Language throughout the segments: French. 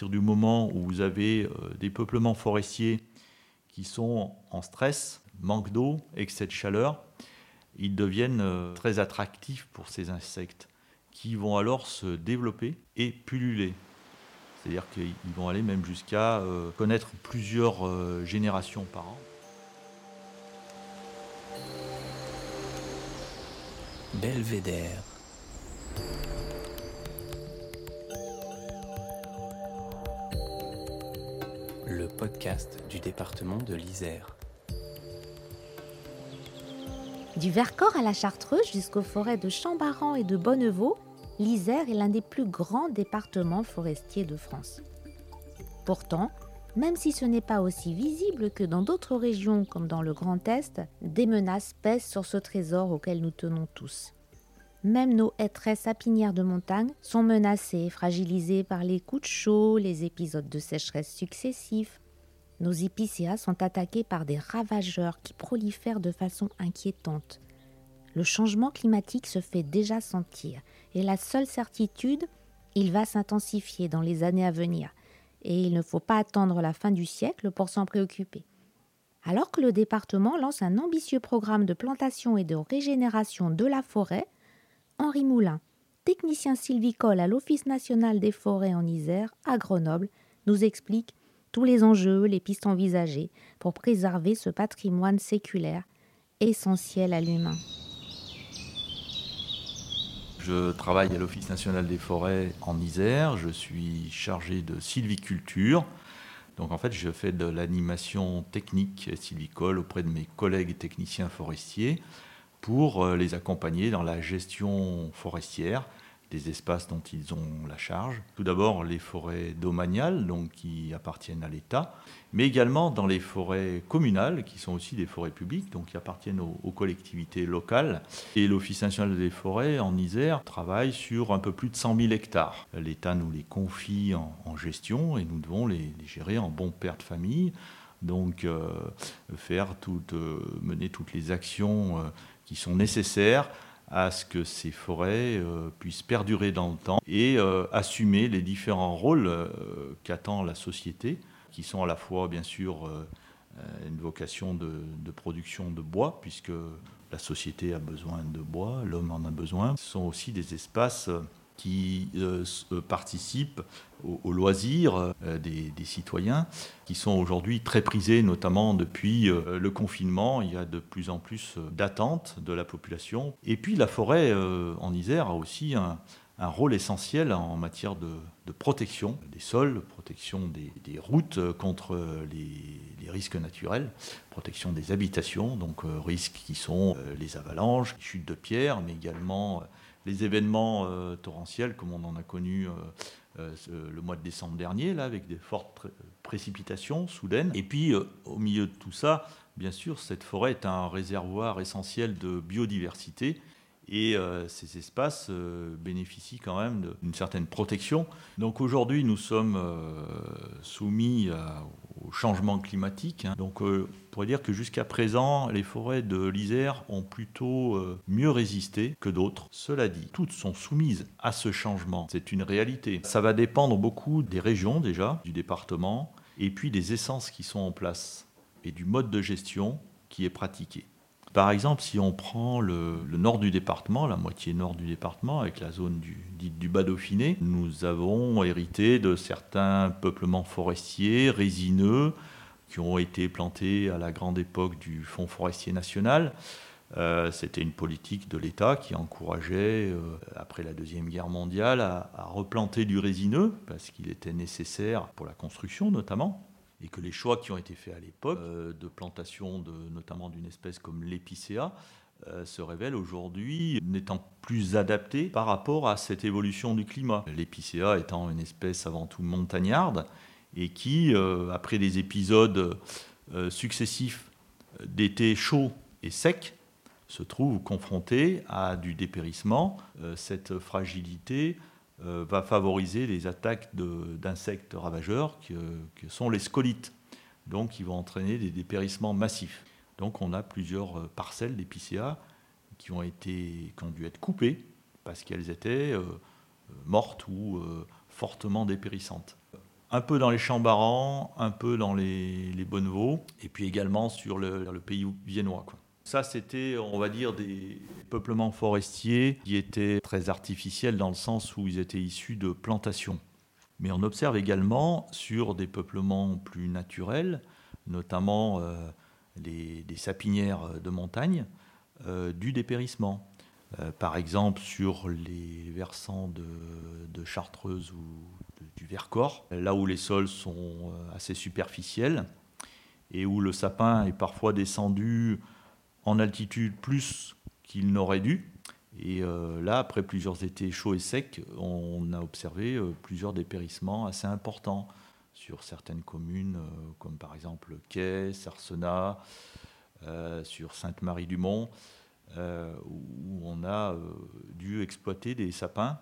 partir du moment où vous avez des peuplements forestiers qui sont en stress, manque d'eau, excès de chaleur, ils deviennent très attractifs pour ces insectes qui vont alors se développer et pulluler. C'est-à-dire qu'ils vont aller même jusqu'à connaître plusieurs générations par an. Belvédère. Le podcast du département de l'Isère. Du Vercors à la Chartreuse jusqu'aux forêts de Chambaran et de Bonnevaux, l'Isère est l'un des plus grands départements forestiers de France. Pourtant, même si ce n'est pas aussi visible que dans d'autres régions comme dans le Grand Est, des menaces pèsent sur ce trésor auquel nous tenons tous. Même nos hêtres sapinières de montagne sont menacées, fragilisées par les coups de chaud, les épisodes de sécheresse successifs. Nos épicéas sont attaqués par des ravageurs qui prolifèrent de façon inquiétante. Le changement climatique se fait déjà sentir et la seule certitude, il va s'intensifier dans les années à venir et il ne faut pas attendre la fin du siècle pour s'en préoccuper. Alors que le département lance un ambitieux programme de plantation et de régénération de la forêt, Henri Moulin, technicien sylvicole à l'Office national des forêts en Isère, à Grenoble, nous explique tous les enjeux, les pistes envisagées pour préserver ce patrimoine séculaire essentiel à l'humain. Je travaille à l'Office national des forêts en Isère. Je suis chargé de sylviculture. Donc en fait, je fais de l'animation technique sylvicole auprès de mes collègues techniciens forestiers pour euh, les accompagner dans la gestion forestière des espaces dont ils ont la charge. Tout d'abord, les forêts domaniales, donc qui appartiennent à l'État, mais également dans les forêts communales, qui sont aussi des forêts publiques, donc qui appartiennent aux, collectivités locales. Et l'Office national des forêts en Isère travaille sur un peu plus de 100 000 hectares. L'État nous les confie en, gestion et nous devons les, gérer en bon père de famille. Donc, euh, faire toutes, euh, mener toutes les actions qui sont nécessaires à ce que ces forêts euh, puissent perdurer dans le temps et euh, assumer les différents rôles euh, qu'attend la société, qui sont à la fois bien sûr une vocation de, de, production de bois, puisque la société a besoin de bois, l'homme en a besoin. Ce sont aussi des espaces qui euh, euh, participent aux, loisirs euh, des, citoyens, qui sont aujourd'hui très prisés, notamment depuis le confinement. Il y a de plus en plus d'attentes de la population. Et puis la forêt en Isère a aussi un, rôle essentiel en matière de, protection des sols, protection des, routes contre les, risques naturels, protection des habitations, donc risques qui sont les avalanches, les chutes de pierres, mais également les événements euh, torrentiels comme on en a connu euh, euh, le mois de décembre dernier, là, avec des fortes précipitations soudaines. Et puis, au milieu de tout ça, bien sûr, cette forêt est un réservoir essentiel de biodiversité. Et ces espaces bénéficient quand même d'une certaine protection. Donc aujourd'hui, nous sommes soumis à, au changement climatique. Hein. Donc, euh, on pourrait dire que jusqu'à présent, les forêts de l'Isère ont plutôt euh, mieux résisté que d'autres. Cela dit, toutes sont soumises à ce changement. C'est une réalité. Ça va dépendre beaucoup des régions déjà, du département, et puis des essences qui sont en place et du mode de gestion qui est pratiqué. Par exemple, si on prend le, nord du département, la moitié nord du département, avec la zone du, dite du Bas Dauphiné, nous avons hérité de certains peuplements forestiers, résineux, qui ont été plantés à la grande époque du Fonds forestier national. Euh, c'était une politique de l'État qui encourageait, euh, après la Deuxième Guerre mondiale, à replanter du résineux, parce qu'il était nécessaire pour la construction notamment et que les choix qui ont été faits à l'époque euh, de plantation de, notamment d'une espèce comme l'épicéa euh, se révèlent aujourd'hui n'étant plus adaptés par rapport à cette évolution du climat. L'épicéa étant une espèce avant tout montagnarde et qui, euh, après des épisodes successifs d'été chaud et sec, se trouve confrontée à du dépérissement. cette fragilité euh, va favoriser les attaques d'insectes ravageurs que, sont les scolites, donc qui vont entraîner des dépérissements massifs. Donc on a plusieurs euh, parcelles d'épicéa qui ont, qui ont dû être coupées parce qu'elles étaient euh, mortes ou fortement dépérissantes. un peu dans les Chambarans, un peu dans les, les Bonnevaux, et puis également sur le, pays viennois. Ça, c'était, on va dire, des peuplements forestiers qui étaient très artificiels dans le sens où ils étaient issus de plantations. Mais on observe également sur des peuplements plus naturels, notamment euh, les, sapinières de montagne, euh, du dépérissement. Euh, par exemple, sur les versants de, Chartreuse ou du Vercors, là où les sols sont assez superficiels et où le sapin est parfois descendu en altitude plus qu'il n'aurait dû. Et euh, là, après plusieurs étés chauds et secs, on a observé euh, plusieurs dépérissements assez importants sur certaines communes, euh, comme par exemple Quai, Sarsenat, sur Sainte-Marie-du-Mont, où on a dû exploiter des sapins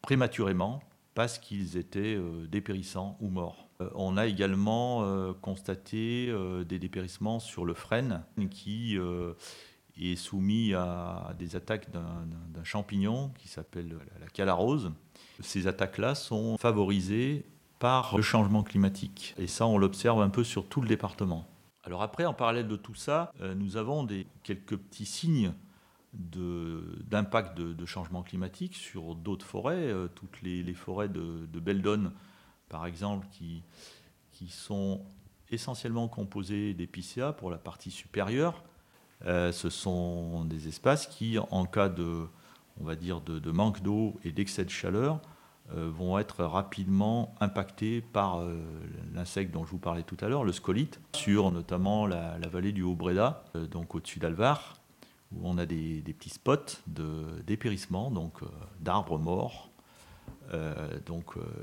prématurément parce qu'ils étaient dépérissants ou morts. On a également constaté des dépérissements sur le frêne qui est soumis à des attaques d'un- champignon qui s'appelle la- la calarose. Ces attaques-là sont favorisées par le changement climatique. Et ça, on l'observe un peu sur tout le département. Alors après, en parallèle de tout ça, euh, nous avons des, quelques petits signes d'impact de, changement climatique sur d'autres forêts, euh, toutes les, les forêts de, de Beldon, par exemple, qui, qui sont essentiellement composées d'épicéas pour la partie supérieure. Euh, ce sont des espaces qui, en cas de, on va dire, de, manque d'eau et d'excès de chaleur, euh, vont être rapidement impactés par euh, l'insecte dont je vous parlais tout à l'heure, le scolite, sur notamment la, vallée du Haut-Breda, euh, donc au-dessus d'Alvar, où on a des, petits spots de dépérissement, donc d'arbres morts.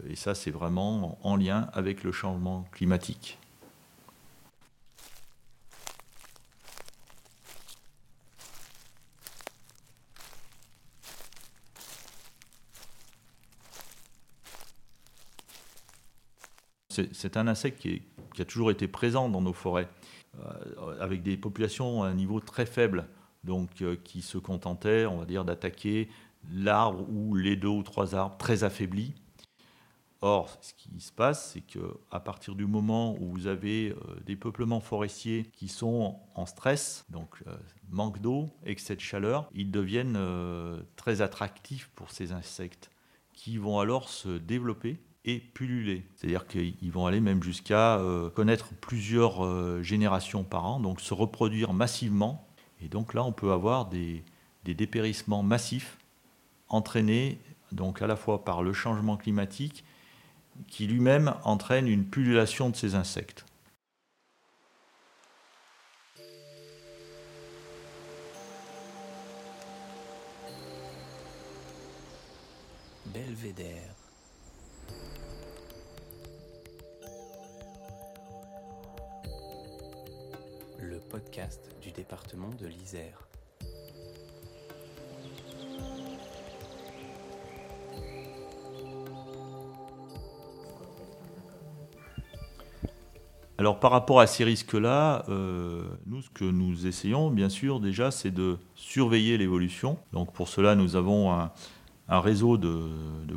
Et ça, c'est vraiment en lien avec le changement climatique. C'est un insecte qui, a toujours été présent dans nos forêts, euh, avec des populations à un niveau très faible, donc euh, qui se contentaient, on va dire, d'attaquer l'arbre ou les deux ou trois arbres très affaiblis. Or, ce qui se passe, c'est que à partir du moment où vous avez euh, des peuplements forestiers qui sont en stress, donc manque d'eau, excès de chaleur, ils deviennent très attractifs pour ces insectes, qui vont alors se développer et pulluler. C'est-à-dire qu'ils vont aller même jusqu'à euh, connaître plusieurs euh, générations par an, donc se reproduire massivement. Et donc là, on peut avoir des, dépérissements massifs entraînés donc à la fois par le changement climatique qui lui-même entraîne une pullulation de ces insectes. Belvédère. Podcast du département de l'Isère. Alors par rapport à ces risques-là, euh, nous, ce que nous essayons, bien sûr, déjà, c'est de surveiller l'évolution. Donc pour cela, nous avons un, réseau de,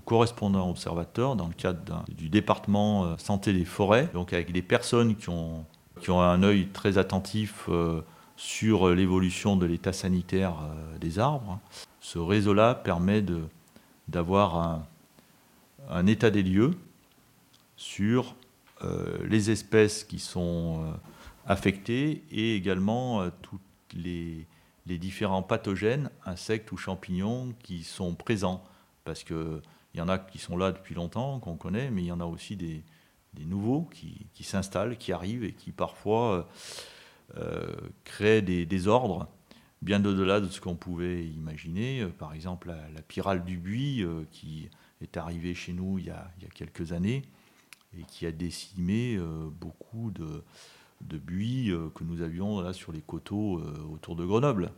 correspondants observateurs dans le cadre du département euh, santé des forêts, donc avec des personnes qui ont, qui ont un œil très attentif euh, sur l'évolution de l'état sanitaire euh, des arbres. Ce réseau-là permet d'avoir un, état des lieux sur euh, les espèces qui sont affectées et également toutes les, les différents pathogènes, insectes ou champignons qui sont présents. Parce qu'il y en a qui sont là depuis longtemps, qu'on connaît, mais il y en a aussi des, des nouveaux qui, s'installent, qui arrivent et qui parfois euh, euh, créent des désordres bien au-delà de ce qu'on pouvait imaginer. Euh, Par exemple, la, la pyrale du buis qui est arrivée chez nous il y a, quelques années et qui a décimé beaucoup de, buis que nous avions là sur les coteaux autour de Grenoble.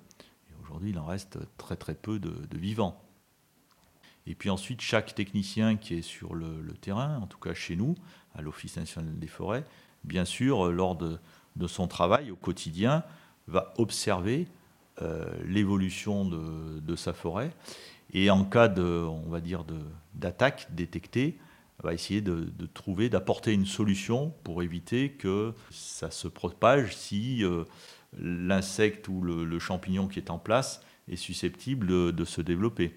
Aujourd'hui, il en reste très très peu de vivants. Et puis ensuite, chaque technicien qui est sur le, terrain, en tout cas chez nous, à l'Office national des forêts, bien sûr, euh, lors de, son travail au quotidien, va observer euh, l'évolution de, sa forêt et en cas de, on va dire, d'attaque détectée, va essayer de, trouver, d'apporter une solution pour éviter que ça se propage si euh, l'insecte ou le, champignon qui est en place est susceptible de, se développer.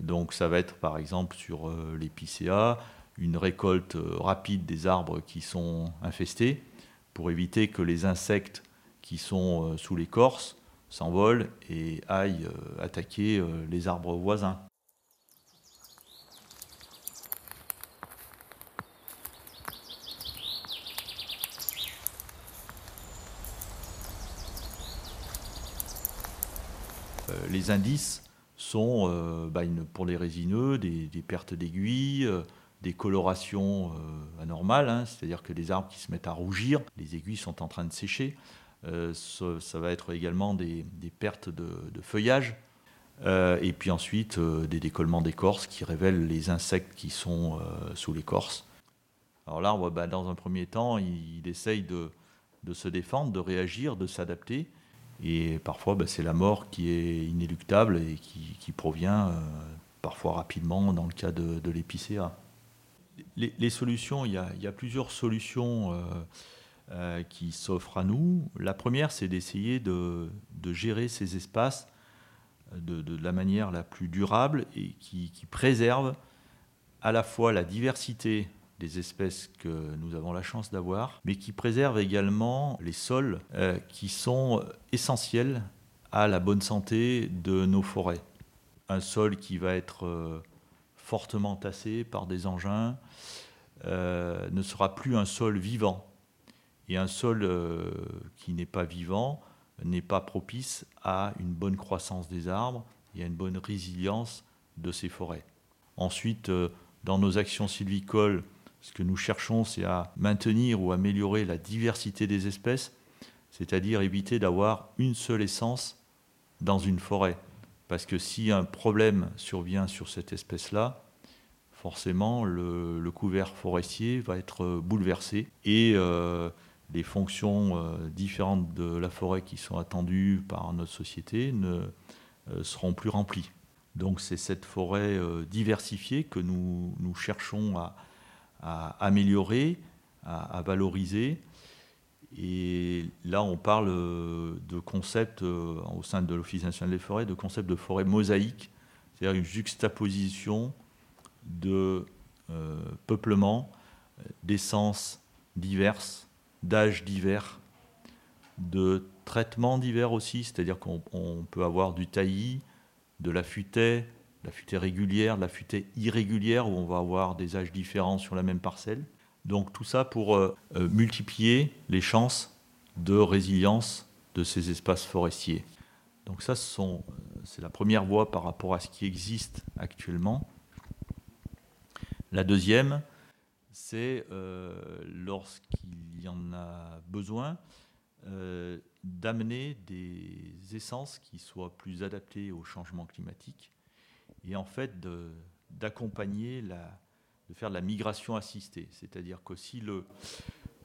Donc ça va être par exemple sur euh, l'épicéa, une récolte euh, rapide des arbres qui sont infestés pour éviter que les insectes qui sont sous l'écorce s'envolent et aillent attaquer les arbres voisins. Euh, les indices sont, euh, bah, pour les résineux, des, pertes d'aiguilles, euh, des colorations anormales, hein, c'est-à-dire que les arbres qui se mettent à rougir, les aiguilles sont en train de sécher. Ça, va être également des, pertes de, feuillage. et puis ensuite, des décollements d'écorce qui révèlent les insectes qui sont sous l'écorce. Alors l'arbre, bah, dans un premier temps, il, essaye de, se défendre, de réagir, de s'adapter. Et parfois, bah, c'est la mort qui est inéluctable et qui, provient euh, parfois rapidement dans le cas de, l'épicéa. Les, solutions, il y, a, plusieurs solutions euh, euh, qui s'offrent à nous. La première, c'est d'essayer de, gérer ces espaces de, la manière la plus durable et qui, qui préserve à la fois la diversité des espèces que nous avons la chance d'avoir, mais qui préservent également les sols euh, qui sont essentiels à la bonne santé de nos forêts. Un sol qui va être euh, fortement tassé par des engins euh, ne sera plus un sol vivant. Et un sol qui n'est pas vivant n'est pas propice à une bonne croissance des arbres et à une bonne résilience de ces forêts. Ensuite, dans nos actions sylvicoles, ce que nous cherchons, c'est à maintenir ou améliorer la diversité des espèces, c'est-à-dire éviter d'avoir une seule essence dans une forêt. Parce que si un problème survient sur cette espèce-là, forcément le, couvert forestier va être bouleversé et euh, les fonctions euh, différentes de la forêt qui sont attendues par notre société ne euh, seront plus remplies. Donc c'est cette forêt diversifiée que nous cherchons à, à améliorer, à, valoriser. Et là, on parle euh, de concepts, euh, au sein de l'Office national des forêts, de concepts de forêt mosaïque, c'est-à-dire une juxtaposition de euh, peuplement, d'essences diverses, d'âges divers, de traitements divers aussi, c'est-à-dire qu'on peut avoir du taillis, de la futaie, la futaie régulière, la futaie irrégulière, où on va avoir des âges différents sur la même parcelle. Donc tout ça pour euh, euh, multiplier les chances de résilience de ces espaces forestiers. Donc ça, euh, c'est la première voie par rapport à ce qui existe actuellement. La deuxième, c'est lorsqu'il y en a besoin, d'amener des essences qui soient plus adaptées au changement climatique et en fait d'accompagner, de faire de la migration assistée. C'est-à-dire que si le,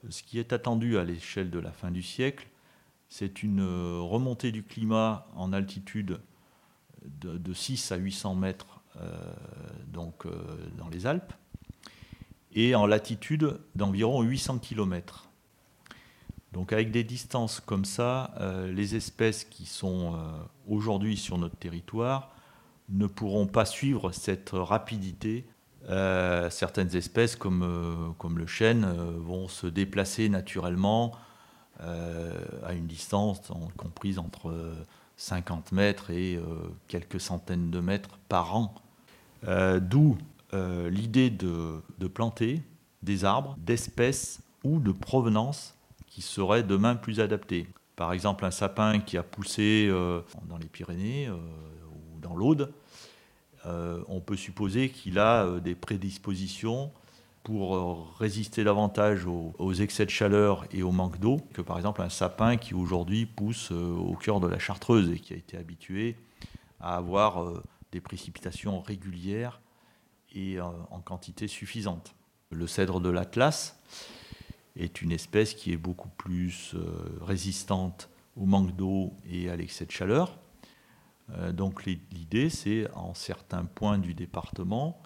ce qui est attendu à l'échelle de la fin du siècle, c'est une remontée du climat en altitude de, 6 à 800 mètres euh, donc, euh, dans les Alpes et en latitude d'environ 800 km. Donc avec des distances comme ça, euh, les espèces qui sont aujourd'hui sur notre territoire ne pourront pas suivre cette rapidité. Euh, certaines espèces comme, euh, comme le chêne euh, vont se déplacer naturellement à une distance comprise entre 50 mètres et quelques centaines de mètres par an. D'où l'idée de, de, planter des arbres d'espèces ou de provenance qui seraient demain plus adaptés. Par exemple, un sapin qui a poussé dans les Pyrénées ou dans l'Aude, on peut supposer qu'il a euh, des prédispositions pour euh, résister davantage aux, excès de chaleur et au manque d'eau que par exemple un sapin qui aujourd'hui pousse au cœur de la Chartreuse et qui a été habitué à avoir des précipitations régulières et en quantité suffisante. Le cèdre de l'Atlas est une espèce qui est beaucoup plus résistante au manque d'eau et à l'excès de chaleur. Euh, donc l'idée, c'est en certains points du département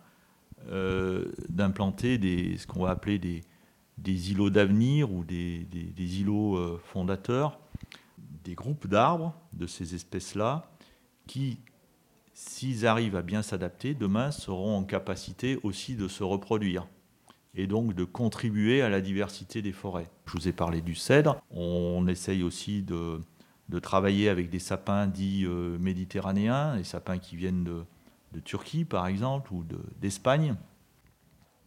d'implanter ce qu'on va appeler des, îlots d'avenir ou des, des, îlots fondateurs, des groupes d'arbres de ces espèces-là qui, s'ils arrivent à bien s'adapter, demain seront en capacité aussi de se reproduire et donc de contribuer à la diversité des forêts. Je vous ai parlé du cèdre, on essaye aussi de, de travailler avec des sapins dits euh, méditerranéens, des sapins qui viennent de, Turquie par exemple ou d'Espagne,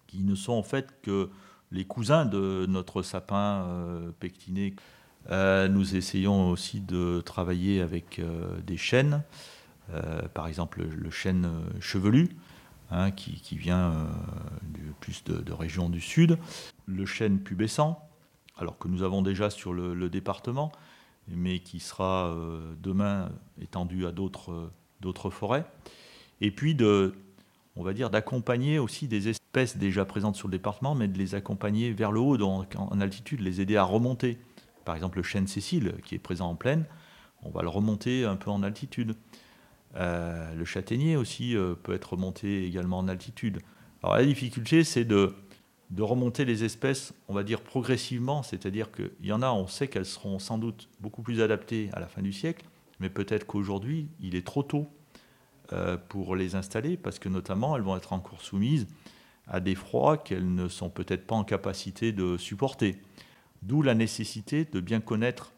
qui ne sont en fait que les cousins de notre sapin euh, pectiné. Euh, nous essayons aussi de travailler avec des chênes, par exemple le chêne chevelu, Hein, qui, vient euh, plus de, régions du sud. Le chêne pubescent, alors que nous avons déjà sur le, département, mais qui sera euh, demain étendu à d'autres forêts. Et puis de, on va dire, d'accompagner aussi des espèces déjà présentes sur le département, mais de les accompagner vers le haut, donc en altitude, les aider à remonter. Par exemple, le chêne Cécile, qui est présent en plaine, on va le remonter un peu en altitude. Euh, le châtaignier aussi euh, peut être remonté également en altitude. Alors la difficulté, c'est de, de remonter les espèces, on va dire progressivement, c'est-à-dire qu'il y en a, on sait qu'elles seront sans doute beaucoup plus adaptées à la fin du siècle, mais peut-être qu'aujourd'hui, il est trop tôt euh, pour les installer, parce que notamment, elles vont être encore soumises à des froids qu'elles ne sont peut-être pas en capacité de supporter. D'où la nécessité de bien connaître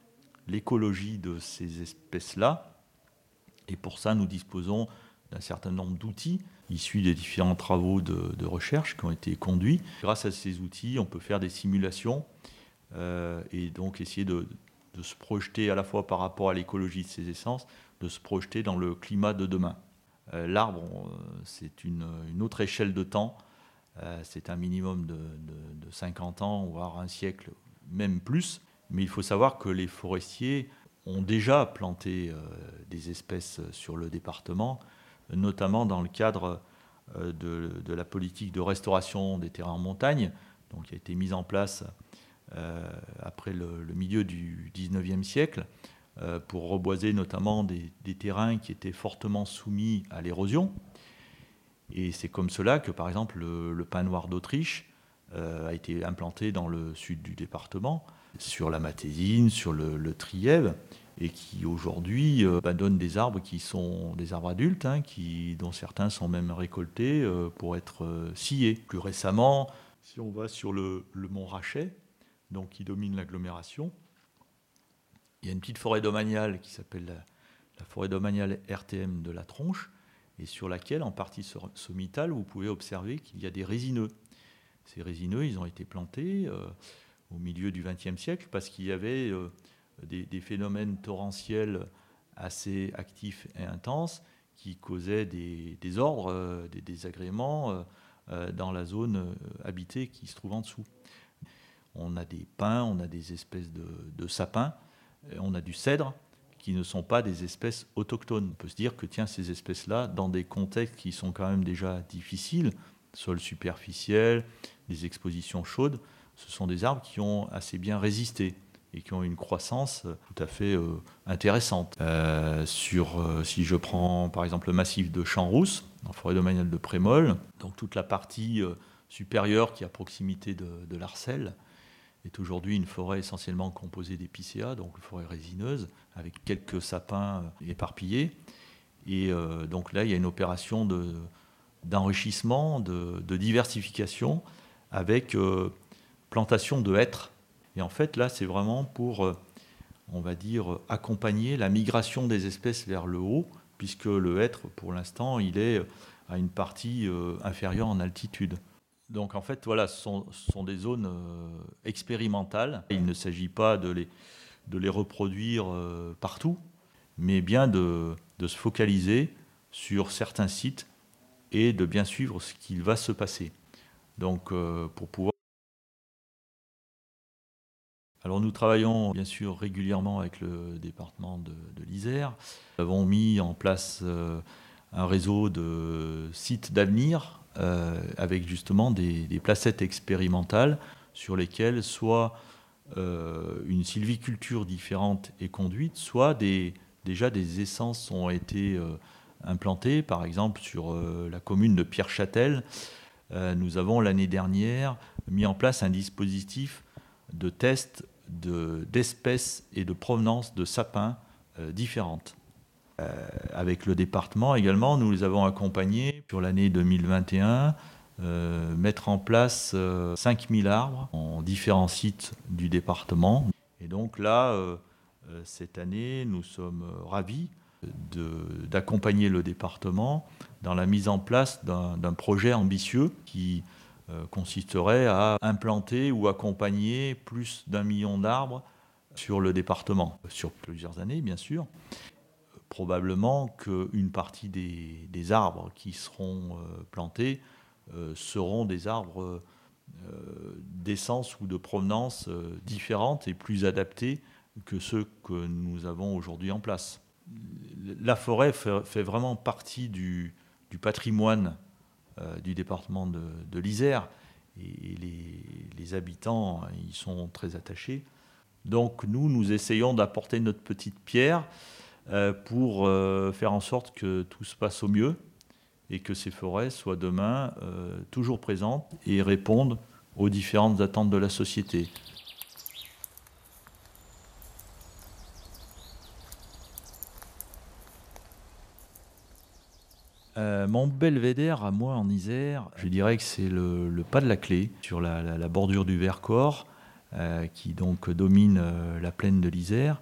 l'écologie de ces espèces-là, et pour ça, nous disposons d'un certain nombre d'outils issus des différents travaux de, recherche qui ont été conduits. Grâce à ces outils, on peut faire des simulations euh, et donc essayer de, se projeter à la fois par rapport à l'écologie de ces essences, de se projeter dans le climat de demain. Euh, l'arbre, c'est une, autre échelle de temps. Euh, c'est un minimum de, de 50 ans, voire un siècle, même plus. Mais il faut savoir que les forestiers ont déjà planté des espèces sur le département, notamment dans le cadre euh, de, la politique de restauration des terrains en montagne, donc qui a été mise en place euh, après le, milieu du 19e siècle, pour reboiser notamment des, terrains qui étaient fortement soumis à l'érosion. Et c'est comme cela que, par exemple, le, pin noir d'Autriche a été implanté dans le sud du département, sur la Matésine, sur le, le Trièvre, et qui aujourd'hui euh, bah, donnent des arbres qui sont des arbres adultes, hein, dont certains sont même récoltés euh, pour être euh, sciés. Plus récemment, si on va sur le, mont Rachet, donc qui domine l'agglomération, il y a une petite forêt domaniale qui s'appelle la, forêt domaniale RTM de la Tronche, et sur laquelle, en partie sommitale, vous pouvez observer qu'il y a des résineux. Ces résineux, ils ont été plantés au milieu du XXe siècle parce qu'il y avait des, phénomènes torrentiels assez actifs et intenses qui causaient des désordres, euh, des désagréments euh, euh, dans la zone habitée qui se trouve en dessous. On a des pins, on a des espèces de, sapins, on a du cèdre qui ne sont pas des espèces autochtones. On peut se dire que tiens, ces espèces-là, dans des contextes qui sont quand même déjà difficiles, sol superficiel, des expositions chaudes, ce sont des arbres qui ont assez bien résisté et qui ont une croissance tout à fait euh, intéressante. Euh, sur, euh, si je prends par exemple le massif de Champs-Rousse, en forêt domaniale de Prémol, donc toute la partie supérieure qui est à proximité de, de l'Arcel, est aujourd'hui une forêt essentiellement composée d'épicéas, donc une forêt résineuse, avec quelques sapins éparpillés. Et donc là, il y a une opération de, d'enrichissement, de, de, diversification, avec plantation de hêtres et en fait, là, c'est vraiment pour, euh, on va dire, accompagner la migration des espèces vers le haut, puisque le hêtre, pour l'instant, il est à une partie euh, inférieure en altitude. Donc en fait, voilà, ce sont, des zones euh, expérimentales. Il ne s'agit pas de les, de les reproduire partout, mais bien de, de, se focaliser sur certains sites et de bien suivre ce qu'il va se passer. Donc pour pouvoir alors nous travaillons bien sûr régulièrement avec le département de, l'Isère. Nous avons mis en place euh, un réseau de sites d'avenir euh, avec justement des, placettes expérimentales sur lesquelles soit euh, une sylviculture différente est conduite, soit déjà des essences ont été implantées, par exemple sur la commune de Pierre-Châtel. nous avons l'année dernière mis en place un dispositif de test d'espèces et de provenance de sapins euh, différentes. Euh, avec le département également, nous les avons accompagnés sur l'année 2021, mettre en place 5000 arbres en différents sites du département. Et donc là, cette année, nous sommes ravis d'accompagner le département dans la mise en place d'un projet ambitieux qui euh, consisterait à implanter ou accompagner plus d'un million d'arbres sur le département, sur plusieurs années bien sûr. Probablement qu'une partie des, arbres qui seront euh, plantés euh, seront des arbres d'essence ou de provenance différentes et plus adaptés que ceux que nous avons aujourd'hui en place. La forêt fait vraiment partie du, du patrimoine euh, du département de, l'Isère. Et, les, habitants y sont très attachés. Donc nous, nous essayons d'apporter notre petite pierre euh, pour euh, faire en sorte que tout se passe au mieux et que ces forêts soient demain toujours présentes et répondent aux différentes attentes de la société. Euh, mon belvédère à moi en Isère, je dirais que c'est le, pas de la clé sur la, bordure du Vercors, euh, qui donc domine euh, la plaine de l'Isère,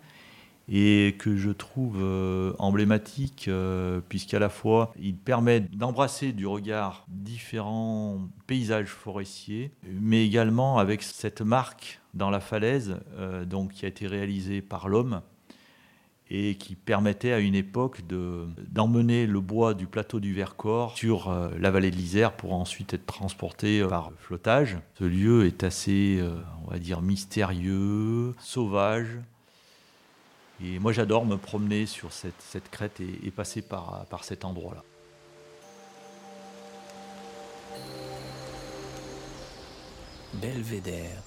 et que je trouve emblématique, puisqu'à la fois il permet d'embrasser du regard différents paysages forestiers, mais également avec cette marque dans la falaise, donc qui a été réalisée par l'homme et qui permettait à une époque d'emmener le bois du plateau du Vercors sur euh, la vallée de l'Isère pour ensuite être transporté euh, par flottage. Ce lieu est assez, euh, on va dire, mystérieux, sauvage. Et moi j'adore me promener sur cette, crête et, et, passer par, par cet endroit-là. Belvédère.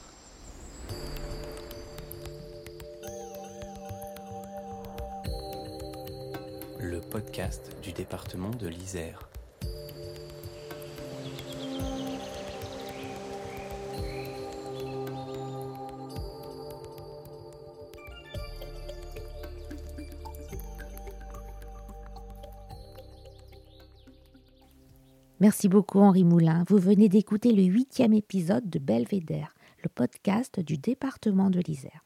Le podcast du département de l'Isère. Merci beaucoup Henri Moulin. Vous venez d'écouter le huitième épisode de Belvédère, le podcast du département de l'Isère.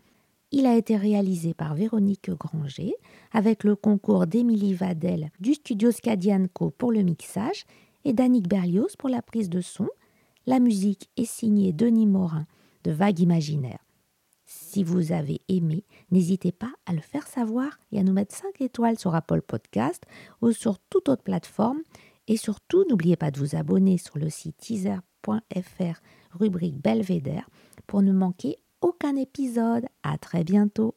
Il a été réalisé par Véronique Granger avec le concours d'Émilie Vadel du studio Scadianco pour le mixage et d'Annick Berlioz pour la prise de son. La musique est signée Denis Morin de Vague Imaginaire. Si vous avez aimé, n'hésitez pas à le faire savoir et à nous mettre 5 étoiles sur Apple Podcast ou sur toute autre plateforme. Et surtout, n'oubliez pas de vous abonner sur le site teaser.fr rubrique Belvédère pour ne manquer aucun épisode. À très bientôt.